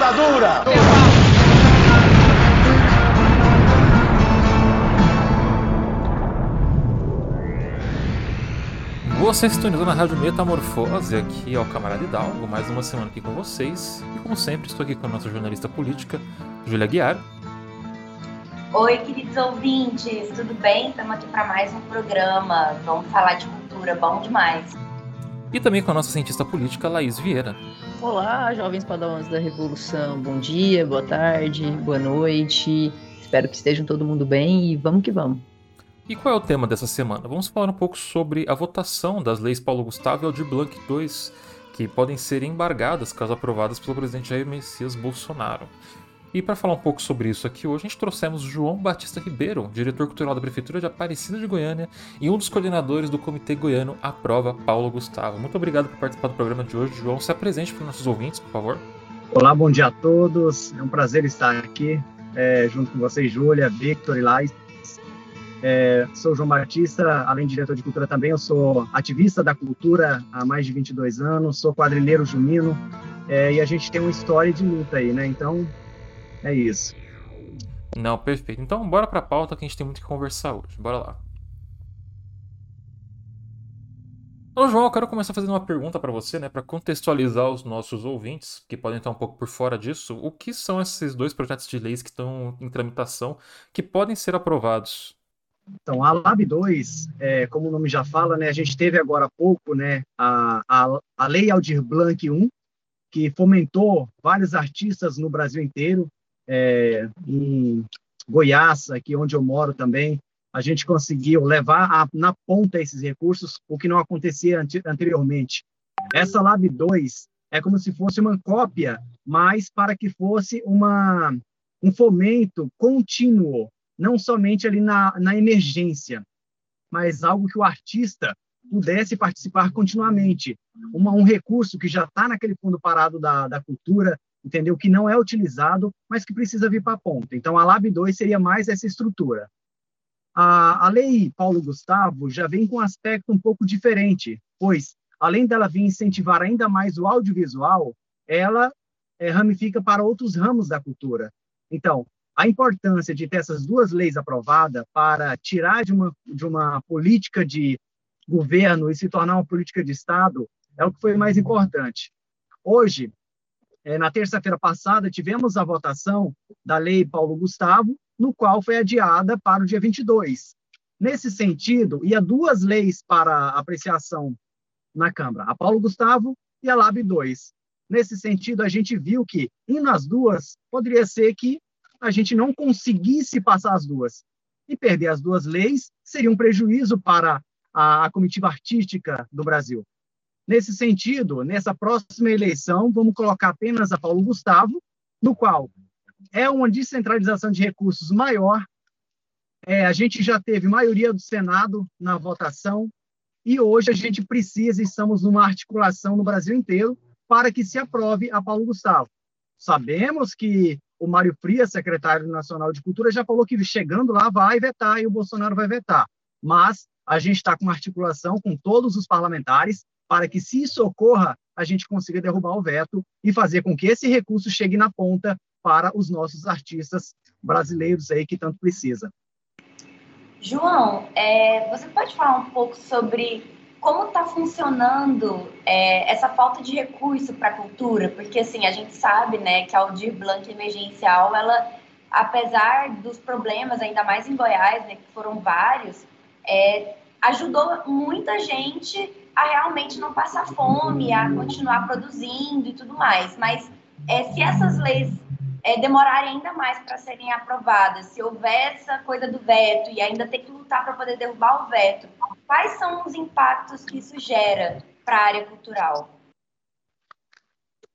ditadura! Você sintonizou na Rádio Metamorfose, aqui é o Camarada Hidalgo, mais uma semana aqui com vocês. E como sempre, estou aqui com a nossa jornalista política, Júlia Guiar. Oi, queridos ouvintes, tudo bem? Estamos aqui para mais um programa. Vamos falar de cultura, bom demais. E também com a nossa cientista política, Laís Vieira. Olá, jovens padawans da Revolução. Bom dia, boa tarde, boa noite. Espero que estejam todo mundo bem e vamos que vamos. E qual é o tema dessa semana? Vamos falar um pouco sobre a votação das leis Paulo Gustavo e Aldir Blanc II, que podem ser embargadas caso aprovadas pelo presidente Jair Messias Bolsonaro. E para falar um pouco sobre isso aqui hoje, a gente trouxemos João Batista Ribeiro, diretor cultural da Prefeitura de Aparecida de Goiânia e um dos coordenadores do Comitê Goiano Aprova Paulo Gustavo. Muito obrigado por participar do programa de hoje, João. Se apresente para os nossos ouvintes, por favor. Olá, bom dia a todos. É um prazer estar aqui é, junto com vocês, Júlia, Victor e Lais. É, sou João Batista, além de diretor de cultura também, eu sou ativista da cultura há mais de 22 anos, sou quadrilheiro junino, é, e a gente tem uma história de luta aí, né? Então, é isso. Não, perfeito. Então, bora pra pauta que a gente tem muito que conversar hoje. Bora lá. Então, João, eu quero começar fazendo uma pergunta para você, né, para contextualizar os nossos ouvintes, que podem estar um pouco por fora disso. O que são esses dois projetos de leis que estão em tramitação que podem ser aprovados? Então, a Lab 2, é, como o nome já fala, né, a gente teve agora há pouco né, a, a, a Lei Aldir Blanc 1, que fomentou vários artistas no Brasil inteiro, é, em Goiás, aqui onde eu moro também, a gente conseguiu levar a, na ponta esses recursos, o que não acontecia anteriormente. Essa Lab 2 é como se fosse uma cópia, mas para que fosse uma, um fomento contínuo, não somente ali na, na emergência, mas algo que o artista pudesse participar continuamente. Uma, um recurso que já está naquele fundo parado da, da cultura, entendeu? Que não é utilizado, mas que precisa vir para a ponta. Então, a Lab 2 seria mais essa estrutura. A, a lei Paulo Gustavo já vem com um aspecto um pouco diferente, pois, além dela vir incentivar ainda mais o audiovisual, ela é, ramifica para outros ramos da cultura. Então, a importância de ter essas duas leis aprovadas para tirar de uma, de uma política de governo e se tornar uma política de Estado é o que foi mais importante. Hoje, é, na terça-feira passada, tivemos a votação da Lei Paulo Gustavo, no qual foi adiada para o dia 22. Nesse sentido, ia duas leis para apreciação na Câmara, a Paulo Gustavo e a LAB 2. Nesse sentido, a gente viu que, indo as duas, poderia ser que a gente não conseguisse passar as duas. E perder as duas leis seria um prejuízo para a comitiva artística do Brasil. Nesse sentido, nessa próxima eleição, vamos colocar apenas a Paulo Gustavo, no qual é uma descentralização de recursos maior. É, a gente já teve maioria do Senado na votação e hoje a gente precisa estamos numa articulação no Brasil inteiro para que se aprove a Paulo Gustavo. Sabemos que o Mário Frias, secretário nacional de Cultura, já falou que chegando lá vai vetar e o Bolsonaro vai vetar. Mas a gente está com uma articulação com todos os parlamentares para que, se isso ocorra, a gente consiga derrubar o veto e fazer com que esse recurso chegue na ponta para os nossos artistas brasileiros aí que tanto precisa. João, é, você pode falar um pouco sobre como está funcionando é, essa falta de recurso para a cultura? Porque assim a gente sabe, né, que a Aldir Blanc emergencial, ela, apesar dos problemas, ainda mais em Goiás, né, que foram vários, é, ajudou muita gente a realmente não passar fome, a continuar produzindo e tudo mais. Mas é, se essas leis é, demorarem ainda mais para serem aprovadas, se houver essa coisa do veto e ainda ter que lutar para poder derrubar o veto, quais são os impactos que isso gera para a área cultural?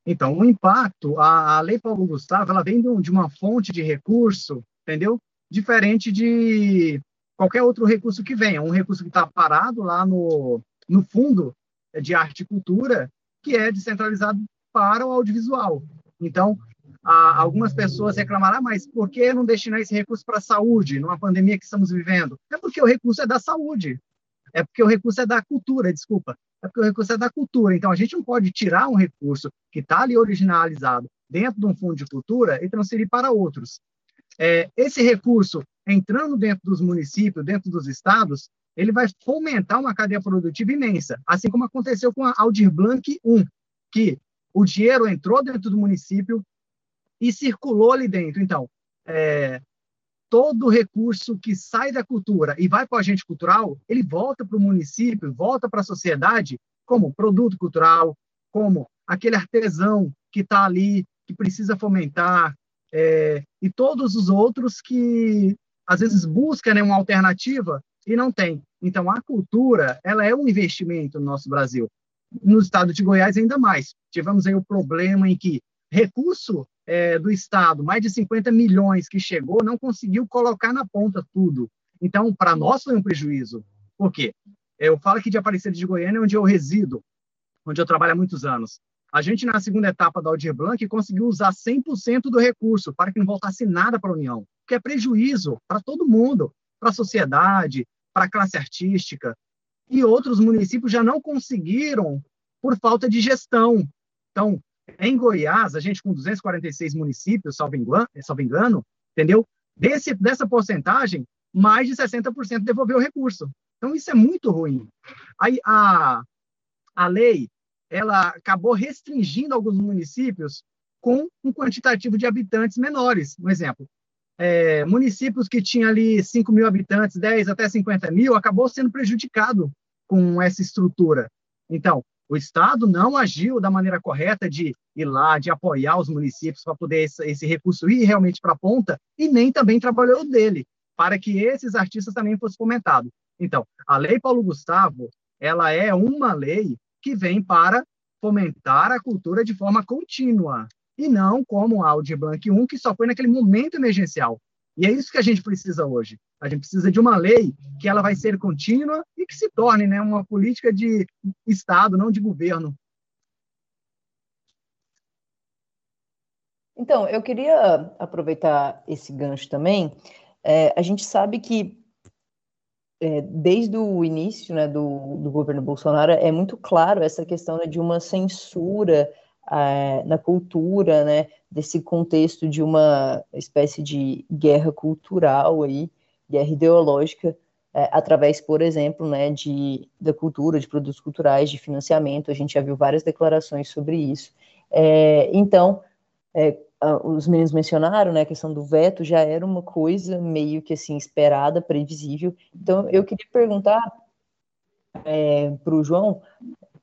Então, o impacto, a, a Lei Paulo Gustavo, ela vem de uma fonte de recurso, entendeu? Diferente de qualquer outro recurso que venha. Um recurso que está parado lá no, no fundo de arte e cultura, que é descentralizado para o audiovisual. Então, algumas pessoas reclamarão, ah, mas por que não destinar esse recurso para a saúde, numa pandemia que estamos vivendo? É porque o recurso é da saúde, é porque o recurso é da cultura, desculpa, é porque o recurso é da cultura. Então, a gente não pode tirar um recurso que está ali originalizado dentro de um fundo de cultura e transferir para outros. É, esse recurso, entrando dentro dos municípios, dentro dos estados, ele vai fomentar uma cadeia produtiva imensa, assim como aconteceu com a Aldir Blanc 1, que o dinheiro entrou dentro do município e circulou ali dentro. Então, é, todo recurso que sai da cultura e vai para o agente cultural, ele volta para o município, volta para a sociedade como produto cultural, como aquele artesão que está ali, que precisa fomentar, é, e todos os outros que às vezes buscam né, uma alternativa e não tem. Então, a cultura, ela é um investimento no nosso Brasil. No estado de Goiás, ainda mais. Tivemos aí o problema em que recurso é, do Estado, mais de 50 milhões que chegou, não conseguiu colocar na ponta tudo. Então, para nós foi um prejuízo. Por quê? Eu falo aqui de Aparecida de Goiânia, onde eu resido, onde eu trabalho há muitos anos. A gente, na segunda etapa da Aldir Blanc, conseguiu usar 100% do recurso para que não voltasse nada para a União, que é prejuízo para todo mundo, para a sociedade, para a classe artística. E outros municípios já não conseguiram por falta de gestão. Então, em Goiás, a gente com 246 municípios, salvo engano, entendeu? Desse, dessa porcentagem, mais de 60% devolveu o recurso. Então, isso é muito ruim. Aí, a, a lei, ela acabou restringindo alguns municípios com um quantitativo de habitantes menores. Um exemplo, é, municípios que tinham ali 5 mil habitantes, 10 até 50 mil, acabou sendo prejudicado com essa estrutura. Então, o Estado não agiu da maneira correta de ir lá, de apoiar os municípios para poder esse, esse, recurso ir realmente para a ponta, e nem também trabalhou dele, para que esses artistas também fossem fomentados. Então, a Lei Paulo Gustavo, ela é uma lei que vem para fomentar a cultura de forma contínua, e não como a Audi Blanc 1, que só foi naquele momento emergencial. E é isso que a gente precisa hoje. A gente precisa de uma lei que ela vai ser contínua e que se torne né, uma política de Estado, não de governo. Então, eu queria aproveitar esse gancho também. É, a gente sabe que é, desde o início né, do, do, governo Bolsonaro é muito claro essa questão né, de uma censura na cultura, né, desse contexto de uma espécie de guerra cultural aí, guerra ideológica, é, através, por exemplo, né, de, da cultura, de produtos culturais, de financiamento, a gente já viu várias declarações sobre isso. É, então, é, os meninos mencionaram, né, a questão do veto já era uma coisa meio que assim esperada, previsível. Então, eu queria perguntar é, para o João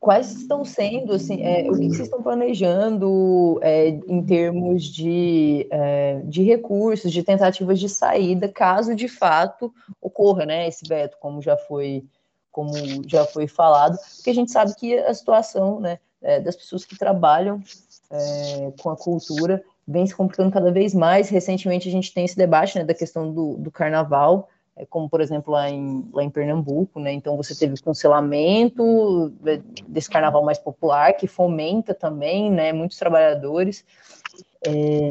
quais estão sendo, assim, é, o que vocês estão planejando é, em termos de, é, de recursos, de tentativas de saída, caso de fato ocorra, né, esse veto, como já foi, como já foi falado, porque a gente sabe que a situação, né, é, das pessoas que trabalham é, com a cultura vem se complicando cada vez mais. Recentemente a gente tem esse debate, né, da questão do, do carnaval, como por exemplo lá em, lá em Pernambuco, né? Então você teve o cancelamento desse carnaval mais popular que fomenta também, né? Muitos trabalhadores. É,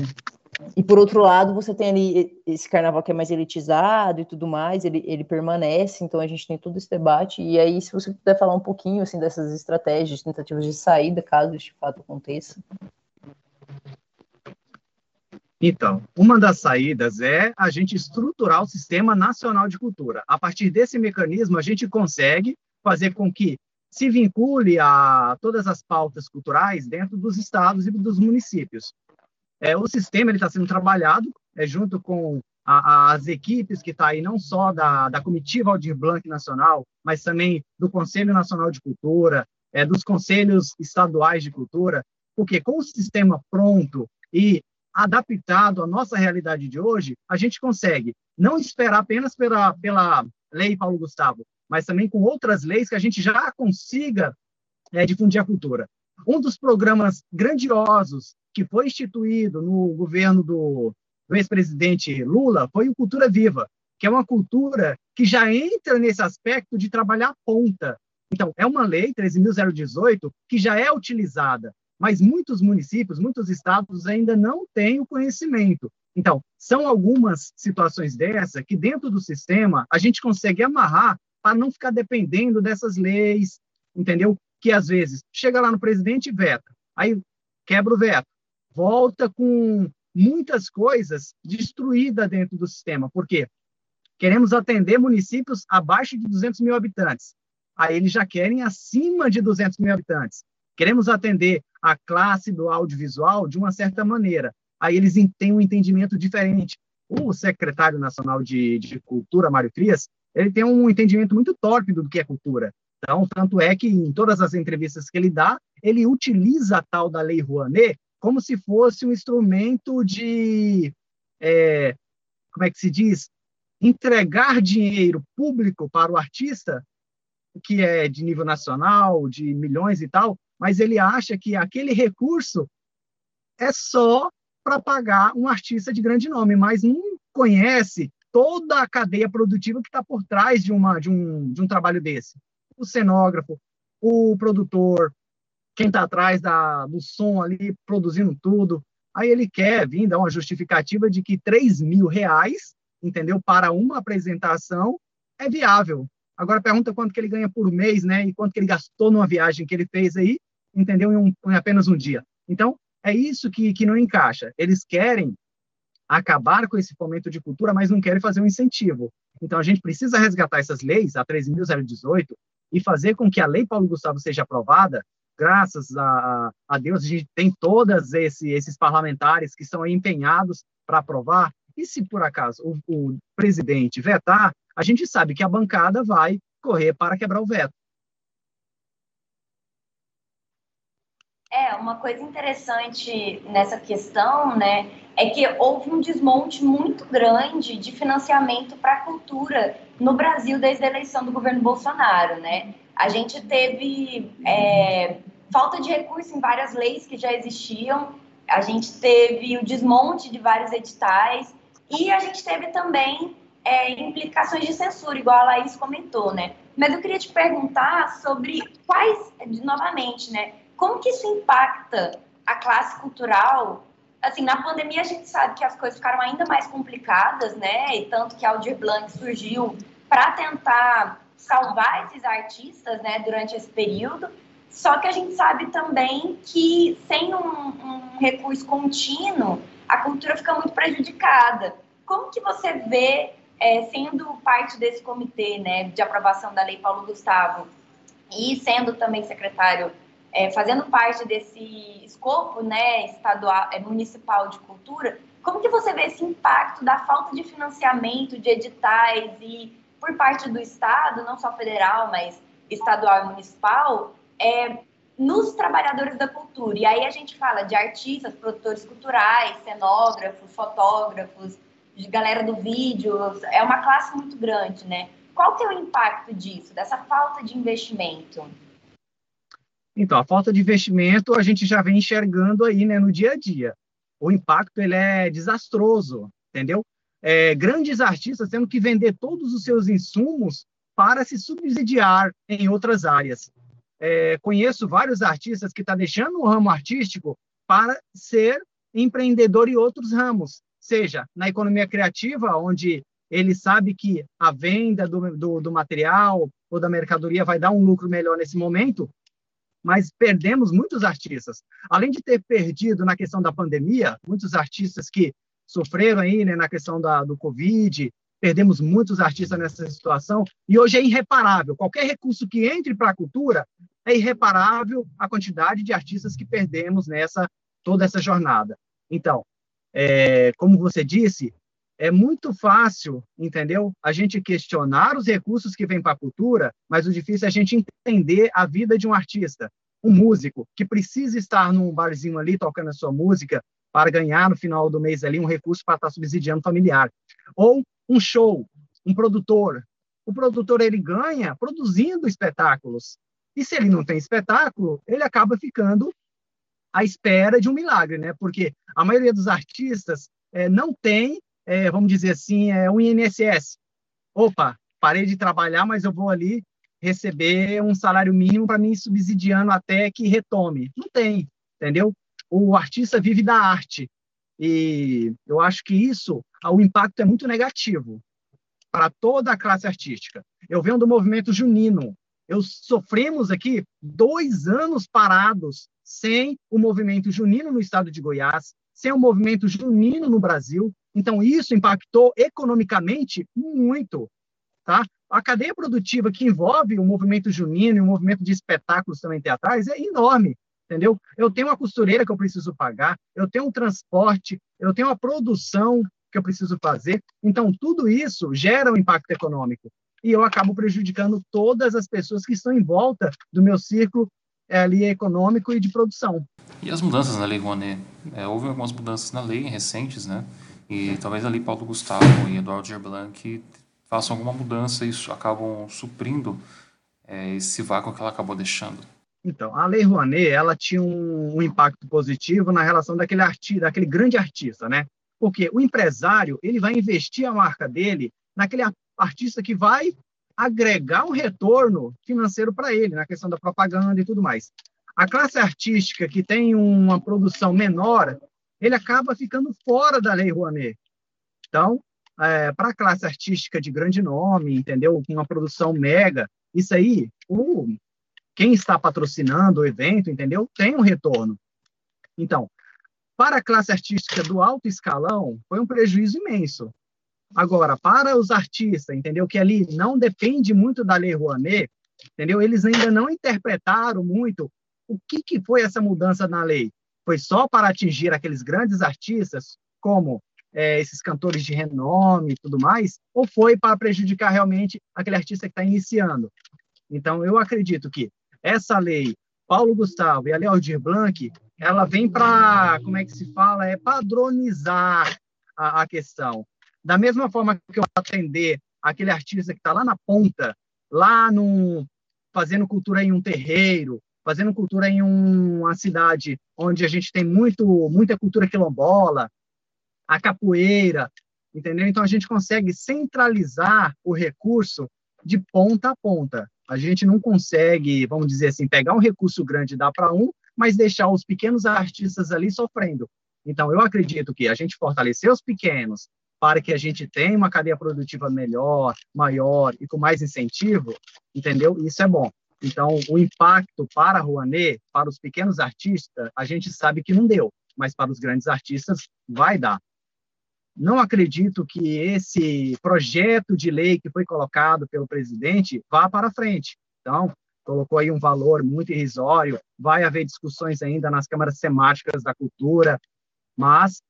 e por outro lado, você tem ali esse carnaval que é mais elitizado e tudo mais, ele, ele permanece, então a gente tem todo esse debate. E aí, se você puder falar um pouquinho assim dessas estratégias, tentativas de saída, caso este fato aconteça. Então, uma das saídas é a gente estruturar o Sistema Nacional de Cultura. A partir desse mecanismo, a gente consegue fazer com que se vincule a todas as pautas culturais dentro dos estados e dos municípios. É, o sistema está sendo trabalhado é, junto com a, as equipes que estão tá aí, não só da, da Comitiva Aldir Blanc Nacional, mas também do Conselho Nacional de Cultura, é, dos Conselhos Estaduais de Cultura, porque com o sistema pronto e adaptado à nossa realidade de hoje, a gente consegue não esperar apenas pela, pela lei Paulo Gustavo, mas também com outras leis que a gente já consiga é, difundir a cultura. Um dos programas grandiosos que foi instituído no governo do, do ex-presidente Lula foi o Cultura Viva, que é uma cultura que já entra nesse aspecto de trabalhar ponta. Então, é uma lei, 13.018, que já é utilizada mas muitos municípios, muitos estados ainda não têm o conhecimento. Então, são algumas situações dessa que dentro do sistema a gente consegue amarrar para não ficar dependendo dessas leis, entendeu? Que às vezes chega lá no presidente e veta, aí quebra o veto. volta com muitas coisas destruídas dentro do sistema. Por quê? Queremos atender municípios abaixo de 200 mil habitantes. Aí eles já querem acima de 200 mil habitantes. Queremos atender a classe do audiovisual de uma certa maneira. Aí eles têm um entendimento diferente. O secretário nacional de, de Cultura, Mário Frias, ele tem um entendimento muito tórpido do que é cultura. Então, tanto é que em todas as entrevistas que ele dá, ele utiliza a tal da Lei Rouanet como se fosse um instrumento de, é, como é que se diz, entregar dinheiro público para o artista, que é de nível nacional, de milhões e tal, mas ele acha que aquele recurso é só para pagar um artista de grande nome, mas não conhece toda a cadeia produtiva que está por trás de, uma, de, um, de um trabalho desse. O cenógrafo, o produtor, quem está atrás da, do som ali, produzindo tudo. Aí ele quer vir dar uma justificativa de que 3 mil reais, entendeu, para uma apresentação é viável. Agora pergunta quanto que ele ganha por mês, né, e quanto que ele gastou numa viagem que ele fez aí, entendeu, em, um, em apenas um dia. Então, é isso que, que não encaixa. Eles querem acabar com esse fomento de cultura, mas não querem fazer um incentivo. Então, a gente precisa resgatar essas leis, a 13.018, e fazer com que a Lei Paulo Gustavo seja aprovada graças a, a Deus, a gente tem todos esse, esses parlamentares que estão empenhados para aprovar. E se por acaso o, o presidente vetar, a gente sabe que a bancada vai correr para quebrar o veto. É, uma coisa interessante nessa questão, né, é que houve um desmonte muito grande de financiamento para a cultura no Brasil desde a eleição do governo Bolsonaro, né? A gente teve é, falta de recurso em várias leis que já existiam, a gente teve o desmonte de vários editais e a gente teve também é, implicações de censura, igual a Laís comentou, né? Mas eu queria te perguntar sobre quais, novamente, né? Como que isso impacta a classe cultural? Assim, na pandemia a gente sabe que as coisas ficaram ainda mais complicadas, né? E tanto que a Aldir Blanc surgiu para tentar salvar esses artistas, né, durante esse período. Só que a gente sabe também que sem um, um recurso contínuo, a cultura fica muito prejudicada. Como que você vê, é, sendo parte desse comitê, né, de aprovação da Lei Paulo Gustavo e sendo também secretário, é, fazendo parte desse escopo, né, estadual, é, municipal de cultura, como que você vê esse impacto da falta de financiamento, de editais e por parte do Estado, não só federal, mas estadual e municipal, é, nos trabalhadores da cultura. E aí a gente fala de artistas, produtores culturais, cenógrafos, fotógrafos, de galera do vídeo, é uma classe muito grande, né? Qual que é o impacto disso, dessa falta de investimento? Então, a falta de investimento a gente já vem enxergando aí, né, no dia a dia. O impacto ele é desastroso, entendeu? é, grandes artistas tendo que vender todos os seus insumos para se subsidiar em outras áreas. É, conheço vários artistas que estão tá deixando o ramo artístico para ser empreendedor em outros ramos, seja na economia criativa, onde ele sabe que a venda do, do, do material ou da mercadoria vai dar um lucro melhor nesse momento, mas perdemos muitos artistas. Além de ter perdido na questão da pandemia, muitos artistas que sofreram aí né, na questão da, do Covid, perdemos muitos artistas nessa situação, e hoje é irreparável. Qualquer recurso que entre para a cultura é irreparável a quantidade de artistas que perdemos nessa toda essa jornada. Então, é, como você disse, é muito fácil, entendeu? A gente questionar os recursos que vêm para a cultura, mas o difícil é a gente entender a vida de um artista, um músico que precisa estar num barzinho ali tocando a sua música, para ganhar no final do mês ali um recurso para estar subsidiando o familiar. Ou um show, um produtor. O produtor ele ganha produzindo espetáculos. E se ele não tem espetáculo, ele acaba ficando à espera de um milagre, né? Porque a maioria dos artistas é, não tem, é, vamos dizer assim, é, um INSS. Opa, parei de trabalhar, mas eu vou ali receber um salário mínimo para mim subsidiando até que retome. Não tem, entendeu? o artista vive da arte. E eu acho que isso, o impacto é muito negativo para toda a classe artística. Eu venho do movimento junino, Eu sofremos aqui dois anos parados sem o movimento junino no estado de Goiás, sem o movimento junino no Brasil. Então, isso impactou economicamente muito. Tá? A cadeia produtiva que envolve o movimento junino e o movimento de espetáculos também teatrais é enorme, entendeu? Eu tenho uma costureira que eu preciso pagar, eu tenho um transporte, eu tenho uma produção que eu preciso fazer. Então, tudo isso gera um impacto econômico e eu acabo prejudicando todas as pessoas que estão em volta do meu círculo é, ali econômico e de produção. E as mudanças na Lei Rouanet? É, houve algumas mudanças na lei recentes, né? E talvez ali Paulo Gustavo e Eduardo Gerblanc façam alguma mudança e acabam suprindo é, esse vácuo que ela acabou deixando. Então, a Lei Rouanet, ela tinha um, um impacto positivo na relação daquele artista, daquele grande artista, né? Porque o empresário, ele vai investir a marca dele naquele artista que vai agregar um retorno financeiro para ele, na questão da propaganda e tudo mais. A classe artística que tem uma produção menor, ele acaba ficando fora da Lei Rouanet. Então, é, para a classe artística de grande nome, entendeu? Com uma produção mega, isso aí, o, quem está patrocinando o evento, entendeu? Tem um retorno. Então, para a classe artística do alto escalão, foi um prejuízo imenso. Agora, para os artistas, entendeu? Que ali não depende muito da Lei Rouanet, entendeu? Eles ainda não interpretaram muito o que, que foi essa mudança na lei. Foi só para atingir aqueles grandes artistas, como é, esses cantores de renome e tudo mais, ou foi para prejudicar realmente aquele artista que está iniciando? Então, eu acredito que essa lei, Paulo Gustavo e a Lei Aldir Blanc, ela vem para, como é que se fala, é padronizar a, a questão. Da mesma forma que eu atender aquele artista que está lá na ponta, lá no, fazendo cultura em um terreiro, fazendo cultura em um, uma cidade onde a gente tem muito, muita cultura quilombola, a capoeira, entendeu? Então a gente consegue centralizar o recurso de ponta a ponta. A gente não consegue, vamos dizer assim, pegar um recurso grande e dar para um, mas deixar os pequenos artistas ali sofrendo. Então eu acredito que a gente fortalecer os pequenos, para que a gente tenha uma cadeia produtiva melhor, maior e com mais incentivo, entendeu? Isso é bom. Então, o impacto para a Rouanet, para os pequenos artistas, a gente sabe que não deu, mas para os grandes artistas vai dar. Não acredito que esse projeto de lei que foi colocado pelo presidente vá para frente. Então, colocou aí um valor muito irrisório, vai haver discussões ainda nas câmaras temáticas da cultura, mas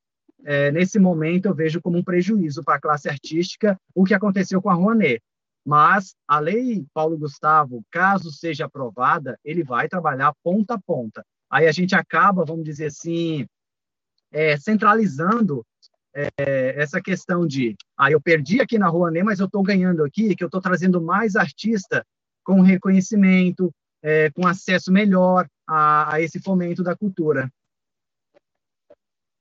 é, nesse momento eu vejo como um prejuízo para a classe artística o que aconteceu com a Rouanet. Mas a lei Paulo Gustavo, caso seja aprovada, ele vai trabalhar ponta a ponta. Aí a gente acaba, vamos dizer assim, é, centralizando é, essa questão de, ah, eu perdi aqui na Rouanet, mas eu estou ganhando aqui, que eu estou trazendo mais artista com reconhecimento, é, com acesso melhor a, a esse fomento da cultura.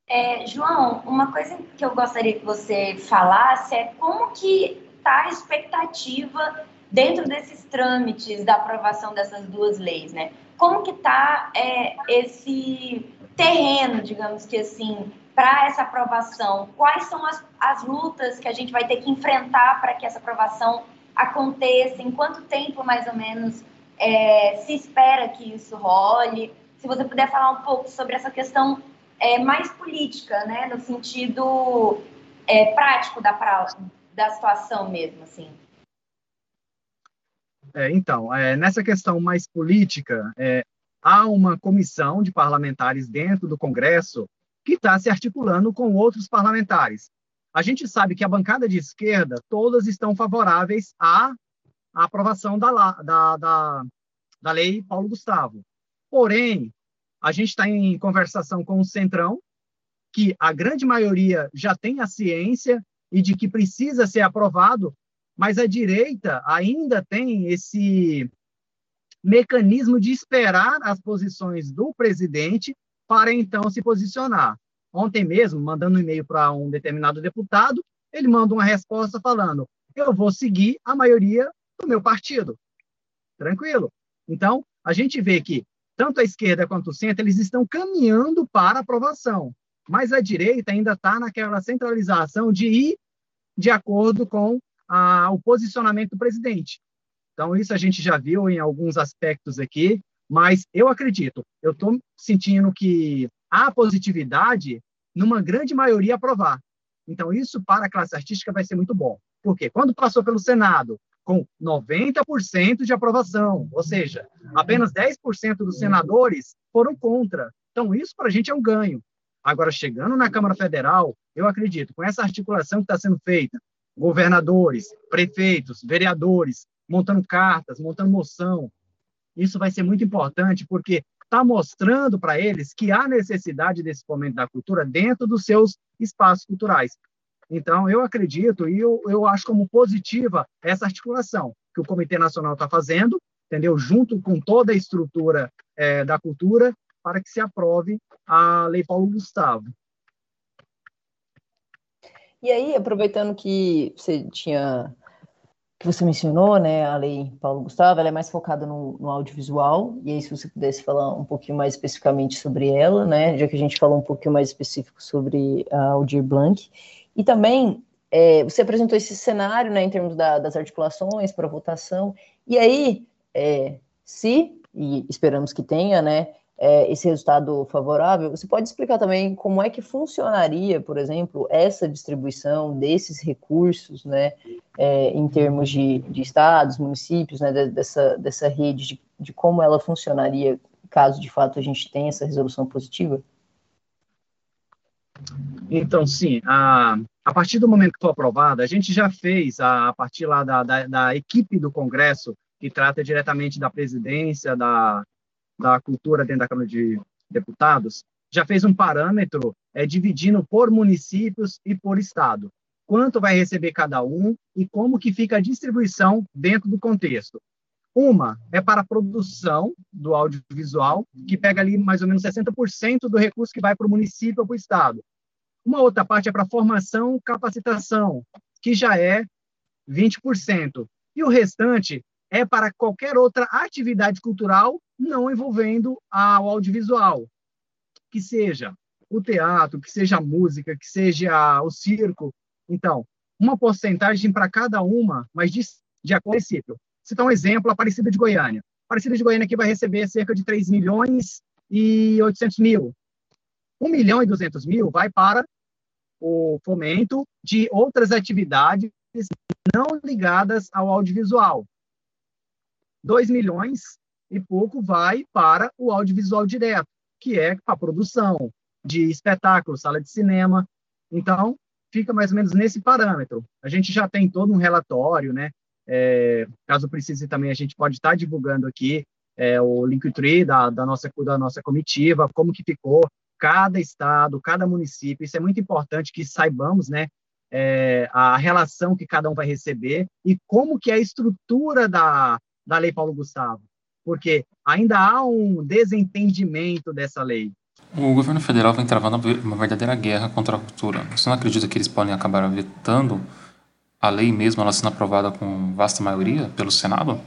É, João, uma coisa que eu gostaria que você falasse é como que está a expectativa dentro desses trâmites da aprovação dessas duas leis, né? Como que está é, esse terreno, digamos que assim, para essa aprovação? Quais são as, as lutas que a gente vai ter que enfrentar para que essa aprovação aconteça? Em quanto tempo, mais ou menos, é, se espera que isso role? Se você puder falar um pouco sobre essa questão é, mais política, né, no sentido é, prático da, da situação mesmo, assim. É, então, é, nessa questão mais política, é, há uma comissão de parlamentares dentro do Congresso que está se articulando com outros parlamentares. A gente sabe que a bancada de esquerda, todas estão favoráveis à, à aprovação da, da, da, da lei Paulo Gustavo. Porém, a gente está em conversação com o Centrão, que a grande maioria já tem a ciência e de que precisa ser aprovado, mas a direita ainda tem esse mecanismo de esperar as posições do presidente para então se posicionar. Ontem mesmo, mandando um e-mail para um determinado deputado, ele manda uma resposta falando: eu vou seguir a maioria do meu partido. Tranquilo. Então, a gente vê que tanto a esquerda quanto o centro, eles estão caminhando para aprovação. Mas a direita ainda está naquela centralização de ir de acordo com a, o posicionamento do presidente. Então, isso a gente já viu em alguns aspectos aqui, mas eu acredito, eu estou sentindo que há positividade numa grande maioria aprovar. Então, isso para a classe artística vai ser muito bom. Porque quando passou pelo Senado com 90% de aprovação, ou seja, apenas 10% dos senadores foram contra. Então, isso para a gente é um ganho. Agora, chegando na Câmara Federal, eu acredito, com essa articulação que está sendo feita, governadores, prefeitos, vereadores, montando cartas, montando moção, isso vai ser muito importante, porque está mostrando para eles que há necessidade desse fomento da cultura dentro dos seus espaços culturais. Então, eu acredito e eu, eu acho como positiva essa articulação que o Comitê Nacional está fazendo, entendeu? Junto com toda a estrutura é, da cultura, para que se aprove a Lei Paulo Gustavo. E aí, aproveitando que você tinha que você mencionou, né, a lei Paulo Gustavo, ela é mais focada no, no, audiovisual, e aí se você pudesse falar um pouquinho mais especificamente sobre ela, né, já que a gente falou um pouquinho mais específico sobre a Aldir Blanc, e também é, você apresentou esse cenário, né, em termos da, das articulações para votação, e aí, é, se, e esperamos que tenha, né, é, esse resultado favorável, você pode explicar também como é que funcionaria, por exemplo, essa distribuição desses recursos, né, é, em termos de, de estados, municípios, né, dessa, dessa rede, de, de como ela funcionaria caso de fato a gente tenha essa resolução positiva? Então, sim, a, a partir do momento que for aprovada, a gente já fez, a, a partir lá da, da, da, equipe do Congresso, que trata diretamente da presidência, da, da cultura dentro da Câmara de Deputados, já fez um parâmetro é, dividindo por municípios e por estado. Quanto vai receber cada um e como que fica a distribuição dentro do contexto. Uma é para a produção do audiovisual, que pega ali mais ou menos 60% do recurso que vai para o município ou para o estado. Uma outra parte é para formação, capacitação, que já é 20%. E o restante é para qualquer outra atividade cultural não envolvendo ao audiovisual, que seja o teatro, que seja a música, que seja o circo. Então, uma porcentagem para cada uma, mas de, de acordo com o município. Citar um exemplo, a Aparecida de Goiânia. A Aparecida de Goiânia aqui vai receber cerca de 3 milhões e 800 mil. 1 milhão e 200 mil vai para o fomento de outras atividades não ligadas ao audiovisual. 2 milhões e pouco vai para o audiovisual direto, que é a produção de espetáculos, sala de cinema. Então, fica mais ou menos nesse parâmetro. A gente já tem todo um relatório, né? É, caso precise também, a gente pode estar divulgando aqui é, o Linktree da, da, nossa, da nossa comitiva, como que ficou cada estado, cada município. Isso é muito importante que saibamos, né? É, a relação que cada um vai receber e como que é a estrutura da, da Lei Paulo Gustavo porque ainda há um desentendimento dessa lei. O governo federal vem travando uma verdadeira guerra contra a cultura. Você não acredita que eles podem acabar vetando a lei mesmo, ela sendo aprovada com vasta maioria pelo Senado?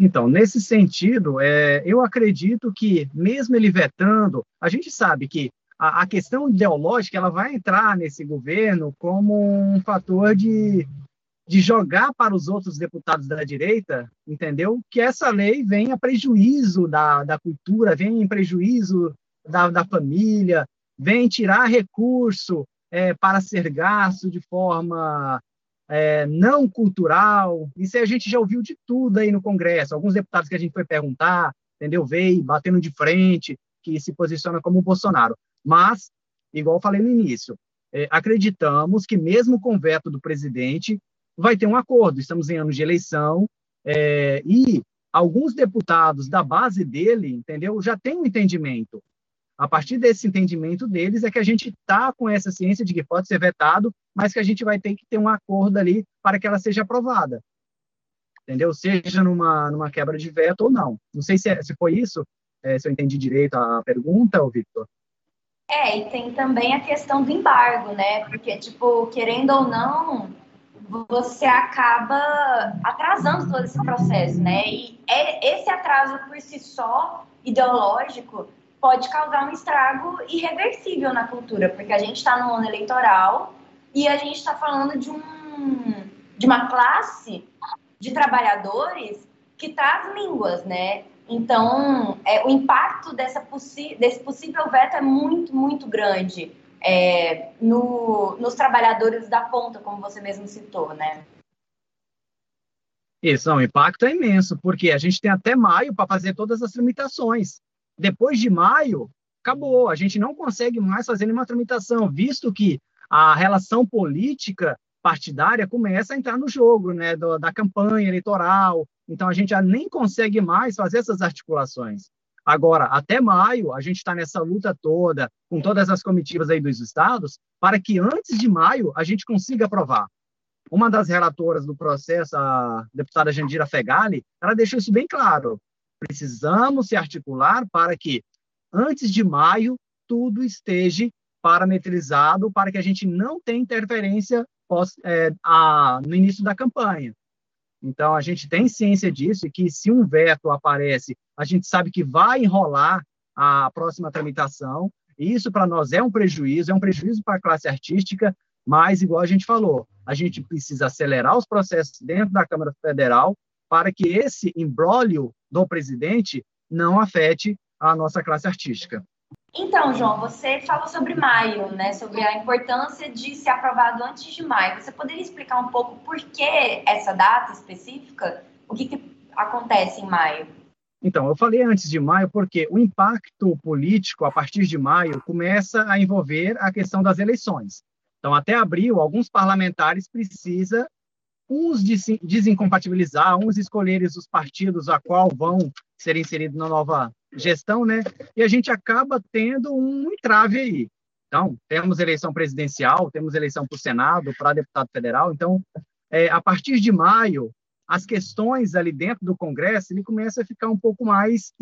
Então, nesse sentido, é, eu acredito que, mesmo ele vetando, a gente sabe que a, a, questão ideológica ela vai entrar nesse governo como um fator de de jogar para os outros deputados da direita, entendeu? Que essa lei vem a prejuízo da, da cultura, vem em prejuízo da, da família, vem tirar recurso é, para ser gasto de forma é, não cultural. Isso a gente já ouviu de tudo aí no Congresso. Alguns deputados que a gente foi perguntar, entendeu? Veio batendo de frente, que se posiciona como o Bolsonaro. Mas, igual falei no início, é, acreditamos que mesmo com o veto do presidente, vai ter um acordo. Estamos em anos de eleição é, e alguns deputados da base dele, entendeu, já têm um entendimento. A partir desse entendimento deles é que a gente está com essa ciência de que pode ser vetado, mas que a gente vai ter que ter um acordo ali para que ela seja aprovada. Entendeu? Seja numa, numa quebra de veto ou não. Não sei se, é, se foi isso, é, se eu entendi direito a pergunta, Victor. É, e tem também a questão do embargo, né? Porque, tipo, querendo ou não, você acaba atrasando todo esse processo, né? E é, esse atraso por si só, ideológico, pode causar um estrago irreversível na cultura, porque a gente está no ano eleitoral e a gente está falando de, um, de uma classe de trabalhadores que está às línguas, né? Então, é, o impacto dessa desse possível veto é muito, muito grande é, no, nos trabalhadores da ponta, como você mesmo citou, né? Isso, o impacto é imenso, porque a gente tem até maio para fazer todas as tramitações. Depois de maio, acabou, a gente não consegue mais fazer nenhuma tramitação, visto que a relação política partidária começa a entrar no jogo, né, do, da campanha eleitoral. Então a gente já nem consegue mais fazer essas articulações. Agora, até maio, a gente está nessa luta toda, com todas as comitivas aí dos estados, para que antes de maio a gente consiga aprovar. Uma das relatoras do processo, a deputada Jandira Fegali, ela deixou isso bem claro. Precisamos se articular para que, antes de maio, tudo esteja parametrizado para que a gente não tenha interferência pós, é, a, no início da campanha. Então, a gente tem ciência disso e que se um veto aparece, a gente sabe que vai enrolar a próxima tramitação. E isso, para nós, é um prejuízo, é um prejuízo para a classe artística, mas, igual a gente falou, a gente precisa acelerar os processos dentro da Câmara Federal para que esse imbróglio do presidente não afete a nossa classe artística. Então, João, você falou sobre maio, né? Sobre a importância de ser aprovado antes de maio. Você poderia explicar um pouco por que essa data específica? O que, que acontece em maio? Então, eu falei antes de maio porque o impacto político a partir de maio começa a envolver a questão das eleições. Então, até abril, alguns parlamentares precisam uns desincompatibilizar, uns escolherem os partidos a qual vão ser inseridos na nova gestão, né? E a gente acaba tendo um entrave aí. Então, temos eleição presidencial, temos eleição para o Senado, para deputado federal. Então, é, a partir de maio, as questões ali dentro do Congresso ele começa a ficar um pouco mais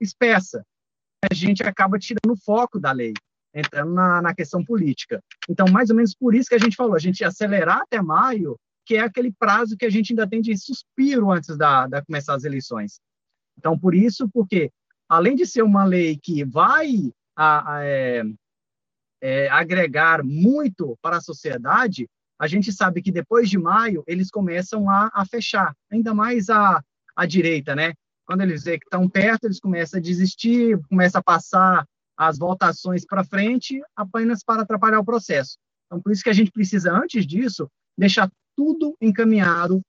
espessa. A gente acaba tirando o foco da lei, entrando na, na questão política. Então, mais ou menos por isso que a gente falou, a gente acelerar até maio, que é aquele prazo que a gente ainda tem de suspiro antes da, da começar as eleições. Então, por isso, porque além de ser uma lei que vai a, a, é, é, agregar muito para a sociedade, a gente sabe que depois de maio eles começam a, a fechar, ainda mais a, a direita, né? Quando eles veem que estão perto, eles começam a desistir, começam a passar as votações para frente apenas para atrapalhar o processo. Então, por isso que a gente precisa, antes disso, deixar tudo encaminhado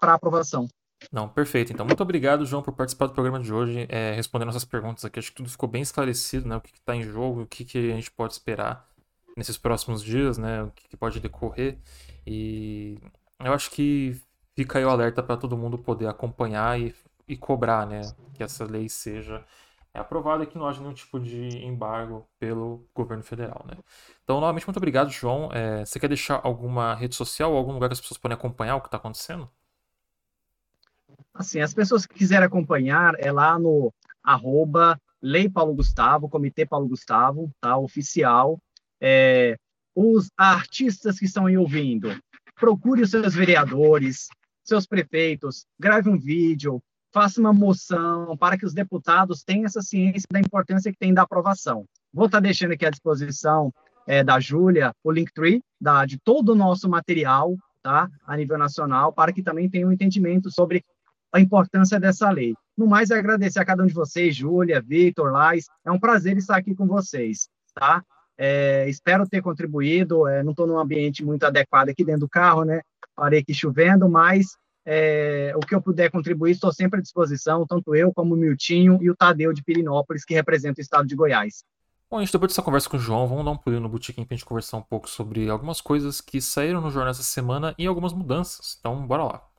para aprovação. Não, perfeito. Então, muito obrigado, João, por participar do programa de hoje, é, respondendo nossas perguntas aqui. Acho que tudo ficou bem esclarecido, né? O que está em jogo, o que, que a gente pode esperar nesses próximos dias, né? O que, que pode decorrer. E eu acho que fica aí o alerta para todo mundo poder acompanhar e, e cobrar, né? Que essa lei seja aprovada e que não haja nenhum tipo de embargo pelo governo federal, né? Então, novamente, muito obrigado, João. É, você quer deixar alguma rede social ou algum lugar que as pessoas podem acompanhar o que está acontecendo? Assim, as pessoas que quiserem acompanhar é lá no arroba Lei Paulo Gustavo, Comitê Paulo Gustavo, tá? Oficial. É, os artistas que estão aí ouvindo, procure os seus vereadores, seus prefeitos, grave um vídeo, faça uma moção para que os deputados tenham essa ciência da importância que tem da aprovação. Vou estar deixando aqui à disposição é, da Júlia o Linktree da, de todo o nosso material tá, a nível nacional, para que também tenham um entendimento sobre a importância dessa lei. No mais, agradecer a cada um de vocês, Júlia, Victor, Lais. É um prazer estar aqui com vocês, tá? É, espero ter contribuído. É, não estou num ambiente muito adequado aqui dentro do carro, né? Parei aqui chovendo, mas é, o que eu puder contribuir, estou sempre à disposição, tanto eu como o Miltinho e o Tadeu de Pirinópolis, que representa o estado de Goiás. Bom, gente, depois dessa conversa com o João, vamos dar um pulinho no Botequim para a gente conversar um pouco sobre algumas coisas que saíram no jornal essa semana e algumas mudanças. Então, bora lá.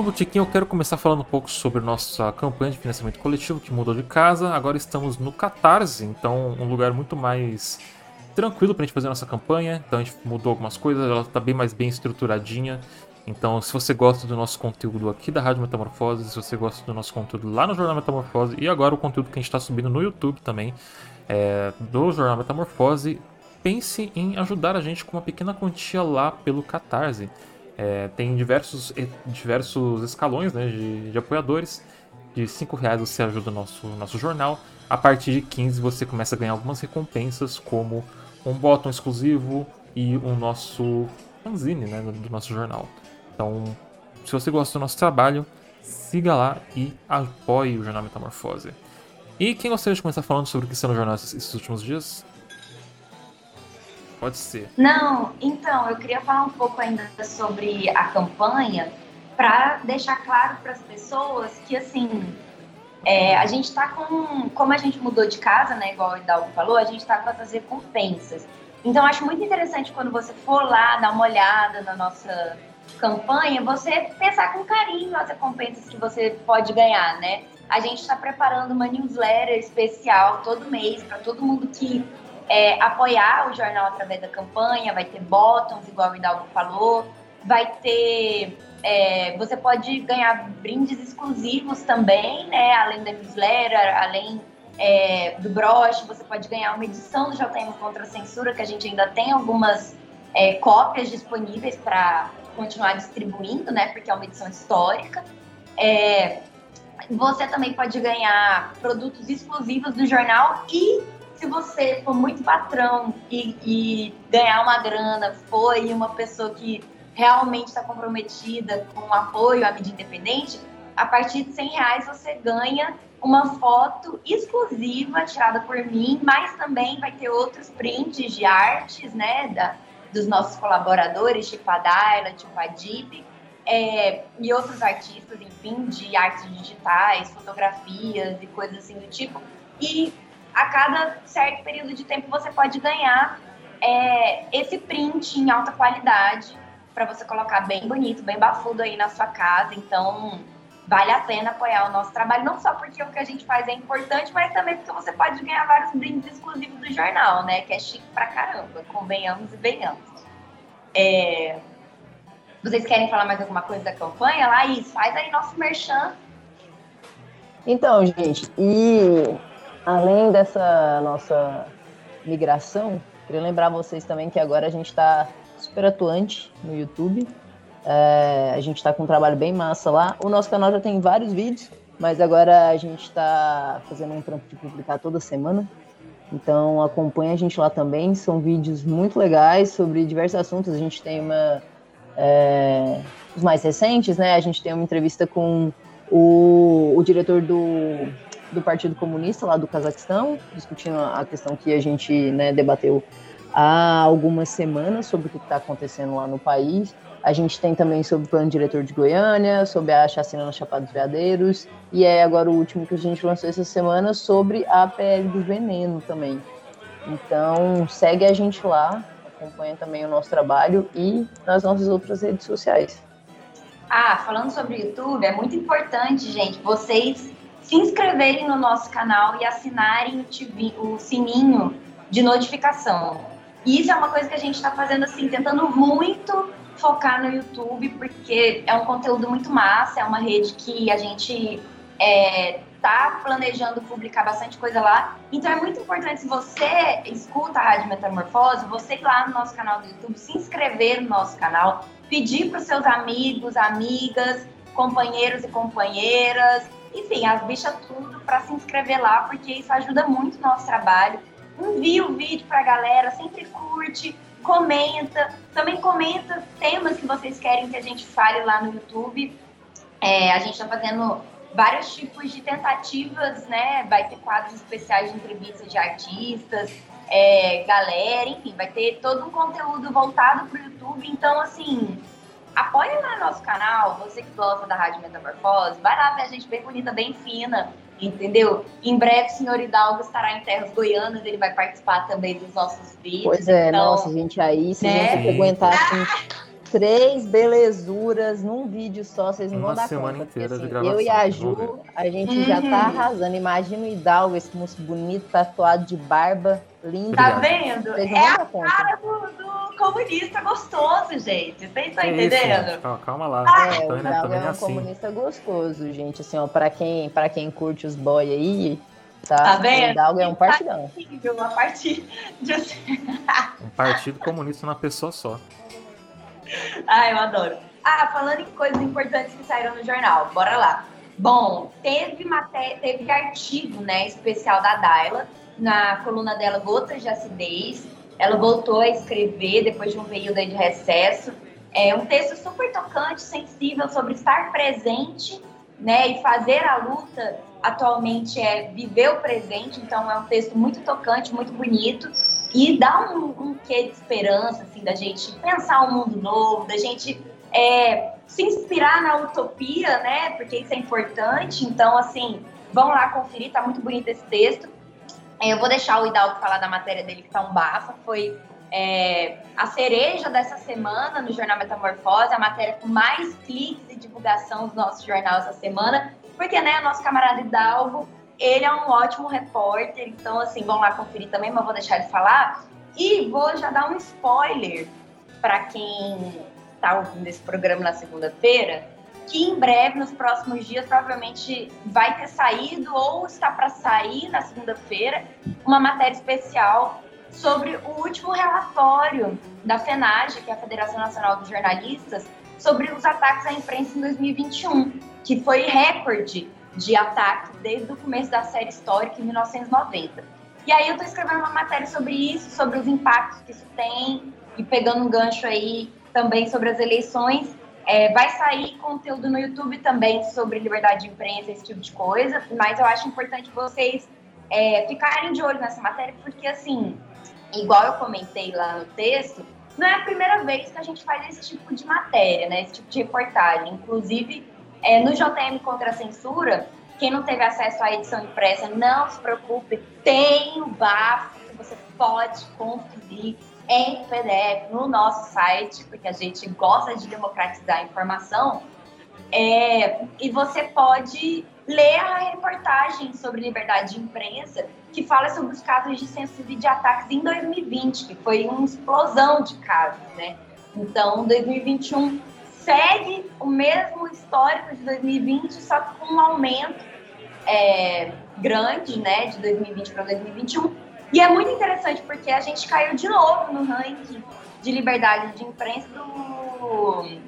Então, Botequim eu quero começar falando um pouco sobre nossa campanha de financiamento coletivo que mudou de casa. Agora estamos no Catarse, então um lugar muito mais tranquilo pra gente fazer a nossa campanha. Então a gente mudou algumas coisas, ela tá bem mais bem estruturadinha. Então, se você gosta do nosso conteúdo aqui da Rádio Metamorfose, se você gosta do nosso conteúdo lá no Jornal Metamorfose e agora o conteúdo que a gente está subindo no YouTube também, é, do Jornal Metamorfose, pense em ajudar a gente com uma pequena quantia lá pelo Catarse. É, tem diversos, diversos escalões né, de, de apoiadores. De 5 reais você ajuda o nosso, nosso jornal. A partir de 15 você começa a ganhar algumas recompensas, como um botão exclusivo e o nosso fanzine né, do nosso jornal. Então, se você gosta do nosso trabalho, siga lá e apoie o Jornal Metamorfose. E quem gostaria de começar falando sobre o que está no jornal esses últimos dias? Pode ser. Não, então, eu queria falar um pouco ainda sobre a campanha para deixar claro para as pessoas que, assim, é, a gente está com. Como a gente mudou de casa, né? Igual o Hidalgo falou, a gente está com essas recompensas. Então, acho muito interessante quando você for lá dar uma olhada na nossa campanha, você pensar com carinho as recompensas que você pode ganhar, né? A gente está preparando uma newsletter especial todo mês para todo mundo que é, apoiar o jornal através da campanha. Vai ter bottoms, igual o Hidalgo falou. Vai ter. É, você pode ganhar brindes exclusivos também, né? Além da newsletter, além é, do broche, você pode ganhar uma edição do JM contra a Censura, que a gente ainda tem algumas é, cópias disponíveis para continuar distribuindo, né? Porque é uma edição histórica. É, você também pode ganhar produtos exclusivos do jornal e se você for muito patrão e, e ganhar uma grana, foi uma pessoa que realmente está comprometida com apoio à mídia independente, a partir de 100 reais você ganha uma foto exclusiva tirada por mim, mas também vai ter outros prints de artes, né, da, dos nossos colaboradores, tipo a Daila, tipo a Dip, é, e outros artistas, enfim, de artes digitais, fotografias e coisas assim do tipo. E a cada certo período de tempo você pode ganhar é, esse print em alta qualidade para você colocar bem bonito, bem bafudo aí na sua casa. Então, vale a pena apoiar o nosso trabalho, não só porque o que a gente faz é importante, mas também porque você pode ganhar vários brindes exclusivos do jornal, né? Que é chique pra caramba, convenhamos e venhamos. É... Vocês querem falar mais alguma coisa da campanha? Laís, faz aí nosso merchan. Então, gente, e além dessa nossa migração, queria lembrar vocês também que agora a gente está super atuante no YouTube. É, a gente está com um trabalho bem massa lá. O nosso canal já tem vários vídeos, mas agora a gente está fazendo um trampo de publicar toda semana. Então acompanha a gente lá também. São vídeos muito legais sobre diversos assuntos. A gente tem uma. É, os mais recentes, né? A gente tem uma entrevista com o, o diretor do do Partido Comunista lá do Cazaquistão, discutindo a questão que a gente né, debateu há algumas semanas sobre o que está acontecendo lá no país. A gente tem também sobre o plano diretor de Goiânia, sobre a chacina na Chapada dos Veadeiros, e é agora o último que a gente lançou essa semana sobre a PL do veneno também. Então, segue a gente lá, acompanha também o nosso trabalho e nas nossas outras redes sociais. Ah, falando sobre o YouTube, é muito importante, gente, vocês se inscreverem no nosso canal e assinarem o, TV, o sininho de notificação. E isso é uma coisa que a gente está fazendo assim, tentando muito focar no YouTube, porque é um conteúdo muito massa, é uma rede que a gente é, tá planejando publicar bastante coisa lá. Então é muito importante, se você escuta a Rádio Metamorfose, você ir lá no nosso canal do YouTube, se inscrever no nosso canal, pedir para os seus amigos, amigas, companheiros e companheiras, enfim, as bichas tudo para se inscrever lá, porque isso ajuda muito o nosso trabalho. Envia o vídeo para a galera, sempre curte, comenta. Também comenta temas que vocês querem que a gente fale lá no YouTube. É, a gente está fazendo vários tipos de tentativas, né? Vai ter quadros especiais de entrevistas de artistas, é, galera, enfim, vai ter todo um conteúdo voltado para o YouTube. Então, assim, apoia lá nosso canal, você que gosta da Rádio Metamorfose, vai lá ver a gente bem bonita, bem fina, entendeu? Em breve o senhor Hidalgo estará em terras goianas, ele vai participar também dos nossos vídeos. Pois é, então, nossa, gente, aí se né? a gente aguentar assim, três belezuras num vídeo só, vocês não Uma vão dar semana conta. Inteira porque, assim, eu e a Ju, a gente uhum. já tá arrasando. Imagina o Hidalgo, esse moço bonito, tatuado de barba, lindo. Tá vendo? É a cara do, do, comunista gostoso, gente. Vocês estão entendendo? Isso, calma, calma, lá. É, o Hidalgo é um assim. comunista gostoso, gente. Assim, ó, pra quem, pra quem curte os boy aí, Tá, tá vendo? Hidalgo é um partidão. A partir de... um partido comunista na pessoa só. Ah, eu adoro. Ah, falando em coisas importantes que saíram no jornal, bora lá. Bom, teve matéria, teve artigo, né, especial da Daila na coluna dela Gotas de Acidez. Ela voltou a escrever depois de um período de recesso. É um texto super tocante, sensível sobre estar presente, né, e fazer a luta atualmente é viver o presente. Então é um texto muito tocante, muito bonito e dá um, um quê de esperança, assim, da gente pensar um mundo novo, da gente é, se inspirar na utopia, né? Porque isso é importante. Então, assim, vão lá conferir, tá muito bonito esse texto. É, eu vou deixar o Hidalgo falar da matéria dele, que tá um bafa. Foi é, a cereja dessa semana no Jornal Metamorfose, a matéria com mais cliques e divulgação do nosso jornal essa semana, porque, né, nosso camarada Hidalgo, ele é um ótimo repórter, então, assim, vão lá conferir também, mas vou deixar ele falar. E vou já dar um spoiler para quem está ouvindo esse programa na segunda-feira, que em breve, nos próximos dias, provavelmente vai ter saído ou está para sair na segunda-feira uma matéria especial sobre o último relatório da FENAGE, que é a Federação Nacional dos Jornalistas, sobre os ataques à imprensa em 2021, que foi recorde de ataques desde o começo da série histórica, em 1990. E aí eu estou escrevendo uma matéria sobre isso, sobre os impactos que isso tem, e pegando um gancho aí também sobre as eleições. É, vai sair conteúdo no YouTube também sobre liberdade de imprensa, esse tipo de coisa, mas eu acho importante vocês é, ficarem de olho nessa matéria, porque, assim, igual eu comentei lá no texto, não é a primeira vez que a gente faz esse tipo de matéria, né, esse tipo de reportagem. Inclusive, é, no JM contra a censura, quem não teve acesso à edição impressa, não se preocupe, tem o bafo que você pode conferir em PDF no nosso site, porque a gente gosta de democratizar a informação. É, e você pode ler a reportagem sobre liberdade de imprensa, que fala sobre os casos de censura e de ataques em 2020, que foi uma explosão de casos, né? Então, 2021 segue o mesmo histórico de 2020, só que com um aumento é, grande, né, de 2020 para 2021 e é muito interessante porque a gente caiu de novo no ranking de liberdade de imprensa do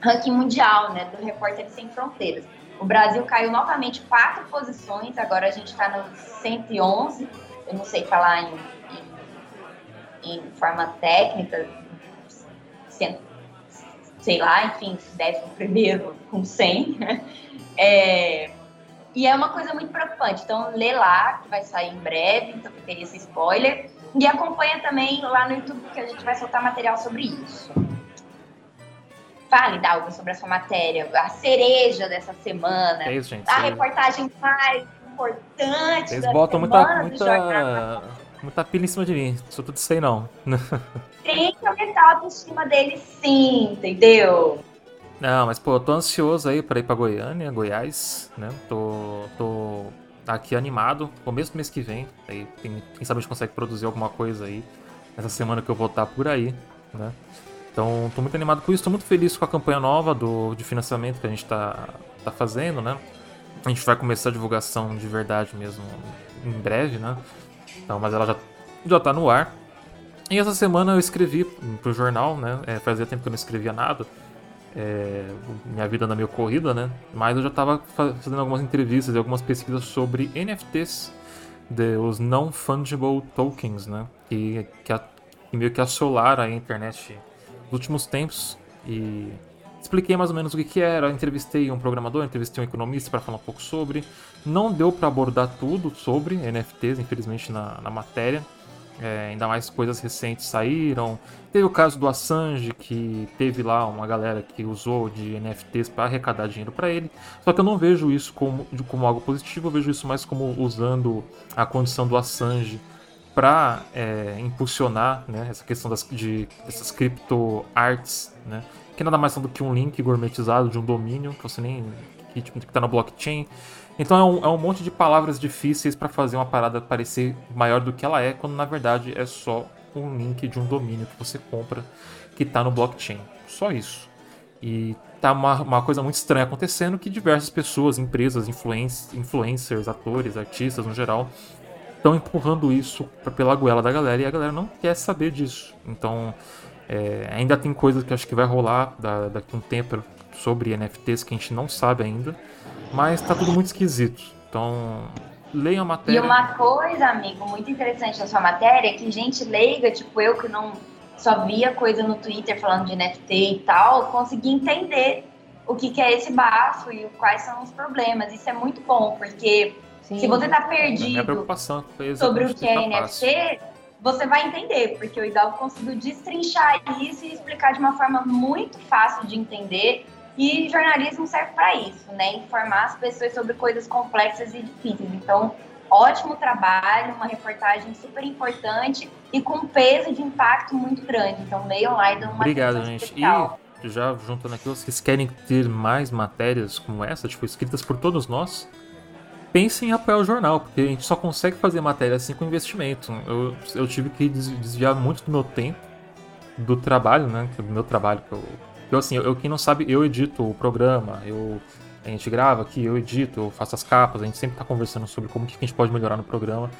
ranking mundial, né, do Repórter Sem Fronteiras. O Brasil caiu novamente quatro posições, agora a gente está no 111, eu não sei falar em, em, em forma técnica, sei lá, enfim, décimo primeiro com 100. É, e é uma coisa muito preocupante. Então, lê lá, que vai sair em breve, então teria esse spoiler. E acompanha também lá no YouTube, que a gente vai soltar material sobre isso. Fale, Dalga, sobre a sua matéria, a cereja dessa semana. É isso, gente. A reportagem mais importante Eles da botam semana muita, muita, muita pilha em cima de mim. Isso tudo sei não. Tem que aumentar a autoestima dele sim, entendeu? Não, mas pô, eu tô ansioso aí pra ir pra Goiânia, Goiás, né? Tô, tô aqui animado, começo do mês que vem. Aí, quem, quem sabe a gente consegue produzir alguma coisa aí nessa semana que eu vou estar por aí, né? Então, tô muito animado com isso, tô muito feliz com a campanha nova do, de financiamento que a gente tá, tá fazendo, né? A gente vai começar a divulgação de verdade mesmo em breve, né? Então, mas ela já, já tá no ar. E essa semana eu escrevi pro jornal, né? É, fazia tempo que eu não escrevia nada. É, minha vida anda meio corrida, né? Mas eu já estava fazendo algumas entrevistas e algumas pesquisas sobre NFTs, de, os não fungible tokens, né? Que, a, que meio que assolaram a internet nos últimos tempos e expliquei mais ou menos o que, que era. Entrevistei um programador, entrevistei um economista para falar um pouco sobre. Não deu para abordar tudo sobre NFTs, infelizmente, na, na matéria. É, ainda mais coisas recentes saíram. Teve o caso do Assange, que teve lá uma galera que usou de NFTs para arrecadar dinheiro para ele. Só que eu não vejo isso como, como algo positivo, eu vejo isso mais como usando a condição do Assange para é, impulsionar né, essa questão das, de essas cripto arts, né, que nada mais são do que um link gourmetizado de um domínio que você nem que tipo, está na blockchain. Então é um, é um monte de palavras difíceis para fazer uma parada parecer maior do que ela é, quando na verdade é só um link de um domínio que você compra que está no blockchain. Só isso. E tá uma, uma coisa muito estranha acontecendo que diversas pessoas, empresas, influenc influencers, atores, artistas no geral, estão empurrando isso pela goela da galera e a galera não quer saber disso. Então, é, ainda tem coisas que acho que vai rolar da, daqui a um tempo sobre NFTs que a gente não sabe ainda, mas tá tudo muito esquisito. Então, leiam a matéria. E uma coisa, amigo, muito interessante na sua matéria é que gente leiga, tipo eu que não só via coisa no Twitter falando de NFT e tal, consegui entender o que, que é esse bafo e quais são os problemas. Isso é muito bom, porque Sim. se você tá perdido sobre o que é NFT, você vai entender, porque o Hidalgo conseguiu destrinchar isso e explicar de uma forma muito fácil de entender. E jornalismo serve para isso, né? Informar as pessoas sobre coisas complexas e difíceis. Então, ótimo trabalho, uma reportagem super importante e com peso de impacto muito grande. Então, leiam lá e dão uma Obrigado, gente. Especial. E já juntando aqui, vocês querem ter mais matérias como essa, tipo, escritas por todos nós? Pensem em apoiar o jornal, porque a gente só consegue fazer matéria assim com investimento. Eu, eu tive que desviar muito do meu tempo, do trabalho, né? Do meu trabalho. Que eu, eu, assim, eu, quem não sabe, eu edito o programa, eu a gente grava aqui, eu edito, eu faço as capas, a gente sempre está conversando sobre como que a gente pode melhorar no programa.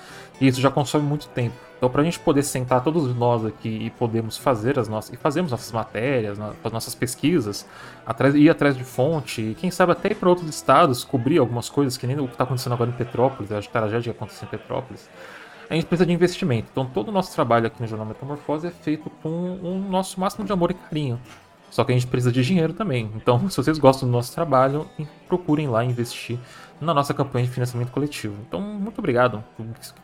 E isso já consome muito tempo. Então, para a gente poder sentar todos nós aqui e podermos fazer as nossas. e fazermos nossas matérias, as nossas pesquisas, atrás, ir atrás de fonte, e quem sabe até ir para outros estados, cobrir algumas coisas, que nem o que está acontecendo agora em Petrópolis, a tragédia que aconteceu em Petrópolis. A gente precisa de investimento. Então, todo o nosso trabalho aqui no Jornal Metamorfose é feito com o nosso máximo de amor e carinho. Só que a gente precisa de dinheiro também. Então, se vocês gostam do nosso trabalho, procurem lá investir na nossa campanha de financiamento coletivo. Então, muito obrigado.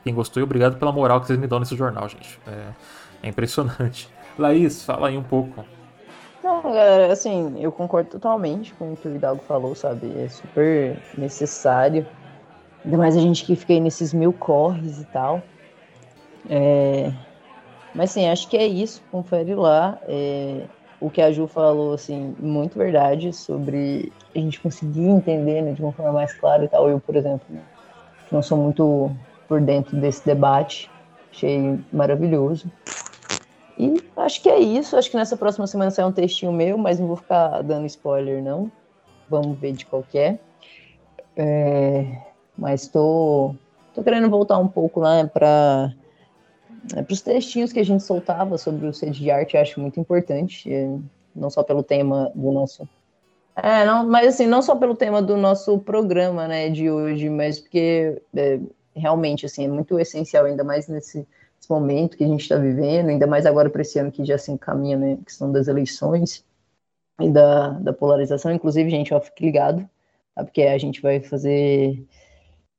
Quem gostou e obrigado pela moral que vocês me dão nesse jornal, gente. É, é impressionante. Laís, fala aí um pouco. Não, galera, assim, eu concordo totalmente com o que o Hidalgo falou, sabe? É super necessário. Ainda mais a gente que fica aí nesses mil corres e tal. É... Mas sim, acho que é isso. Confere lá. É o que a Ju falou, assim, muito verdade sobre a gente conseguir entender né, de uma forma mais clara e tal. Eu, por exemplo, né, não sou muito por dentro desse debate, achei maravilhoso. E acho que é isso. Acho que nessa próxima semana sai um textinho meu, mas não vou ficar dando spoiler, não. Vamos ver de qualquer. É, mas tô, tô querendo voltar um pouco lá para é, para os textinhos que a gente soltava sobre o sede de arte, acho muito importante, não só pelo tema do nosso. É, não, mas assim, não só pelo tema do nosso programa, né, de hoje, mas porque é, realmente, assim, é muito essencial, ainda mais nesse, nesse momento que a gente está vivendo, ainda mais agora para esse ano que já se encaminha, né, a questão das eleições e da, da polarização. Inclusive, gente, ó, fique ligado, tá, porque a gente vai fazer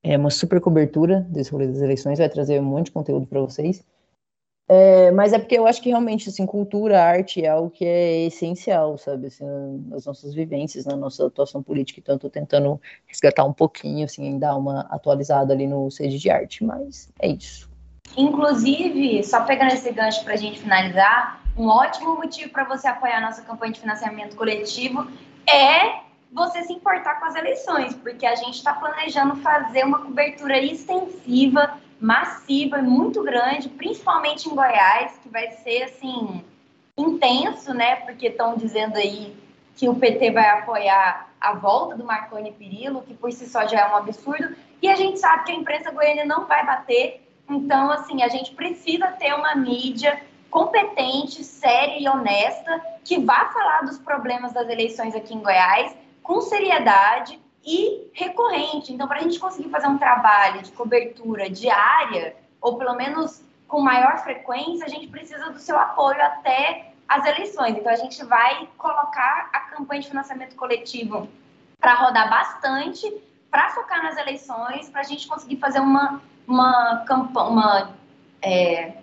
é, uma super cobertura desse rolê das eleições, vai trazer um monte de conteúdo para vocês. É, mas é porque eu acho que realmente, assim, cultura, arte é algo que é essencial, sabe, assim, nas nossas vivências, na nossa atuação política, então eu tô tentando resgatar um pouquinho, assim, dar uma atualizada ali no Seja de Arte, mas é isso. Inclusive, só pegando esse gancho para a gente finalizar, um ótimo motivo para você apoiar a nossa campanha de financiamento coletivo é você se importar com as eleições, porque a gente está planejando fazer uma cobertura extensiva massiva, muito grande, principalmente em Goiás, que vai ser assim intenso, né? Porque estão dizendo aí que o PT vai apoiar a volta do Marconi Perillo, que por si só já é um absurdo, e a gente sabe que a imprensa goiana não vai bater. Então, assim, a gente precisa ter uma mídia competente, séria e honesta que vá falar dos problemas das eleições aqui em Goiás com seriedade e recorrente. Então, para a gente conseguir fazer um trabalho de cobertura diária, ou pelo menos com maior frequência, a gente precisa do seu apoio até as eleições. Então, a gente vai colocar a campanha de financiamento coletivo para rodar bastante, para focar nas eleições, para a gente conseguir fazer uma, uma, uma é,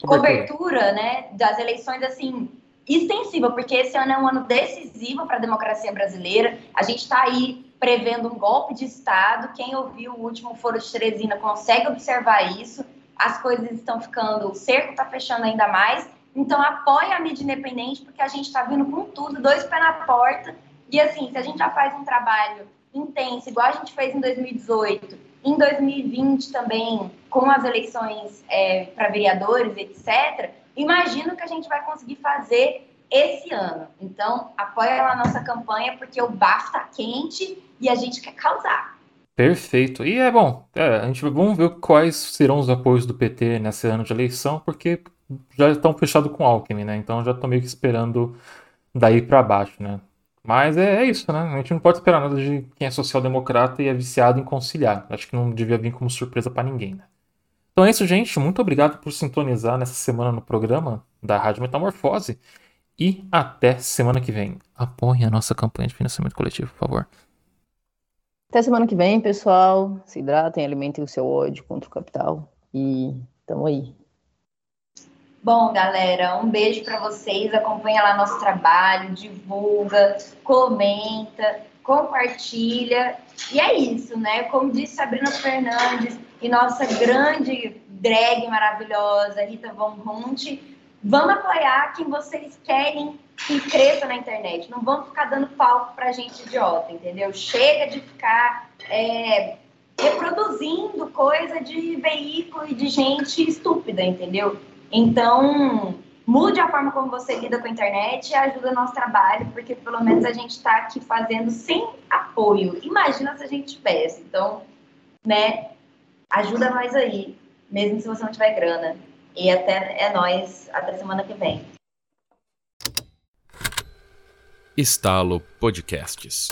cobertura né, das eleições assim extensiva, porque esse ano é um ano decisivo para a democracia brasileira. A gente está aí prevendo um golpe de Estado. Quem ouviu o último Foro de Teresina consegue observar isso. As coisas estão ficando, o cerco está fechando ainda mais. Então, apoie a mídia independente, porque a gente está vindo com tudo, dois pés na porta. E assim, se a gente já faz um trabalho intenso, igual a gente fez em 2018, em 2020 também, com as eleições é, para vereadores, etc., imagino que a gente vai conseguir fazer esse ano. Então, apoia a nossa campanha, porque o bafo tá quente e a gente quer causar. Perfeito. E é bom, é, a gente vamos ver quais serão os apoios do PT nesse ano de eleição, porque já estão fechados com Alckmin, né? Então já estou meio que esperando daí para baixo, né? Mas é, é, isso, né? A gente não pode esperar nada de quem é social-democrata e é viciado em conciliar. Acho que não devia vir como surpresa para ninguém, né? Então é isso, gente. Muito obrigado por sintonizar nessa semana no programa da Rádio Metamorfose. E até semana que vem. Apoie a nossa campanha de financiamento coletivo, por favor. Até semana que vem, pessoal. Se hidratem, alimentem o seu ódio contra o capital. E tamo aí. Bom, galera, um beijo para vocês. Acompanha lá nosso trabalho, divulga, comenta, compartilha. E é isso, né? Como disse Sabrina Fernandes e nossa grande drag maravilhosa, Rita Von Hunt, vamos apoiar quem vocês querem que cresça na internet. Não vamos ficar dando palco pra gente idiota, entendeu? Chega de ficar é, reproduzindo coisa de veículo e de gente estúpida, entendeu? Então, mude a forma como você lida com a internet e ajuda o nosso trabalho, porque pelo menos a gente está aqui fazendo sem apoio. Imagina se a gente tivesse. Então, né, ajuda nós aí, mesmo se você não tiver grana. E até é nós, até semana que vem. Estalo Podcasts.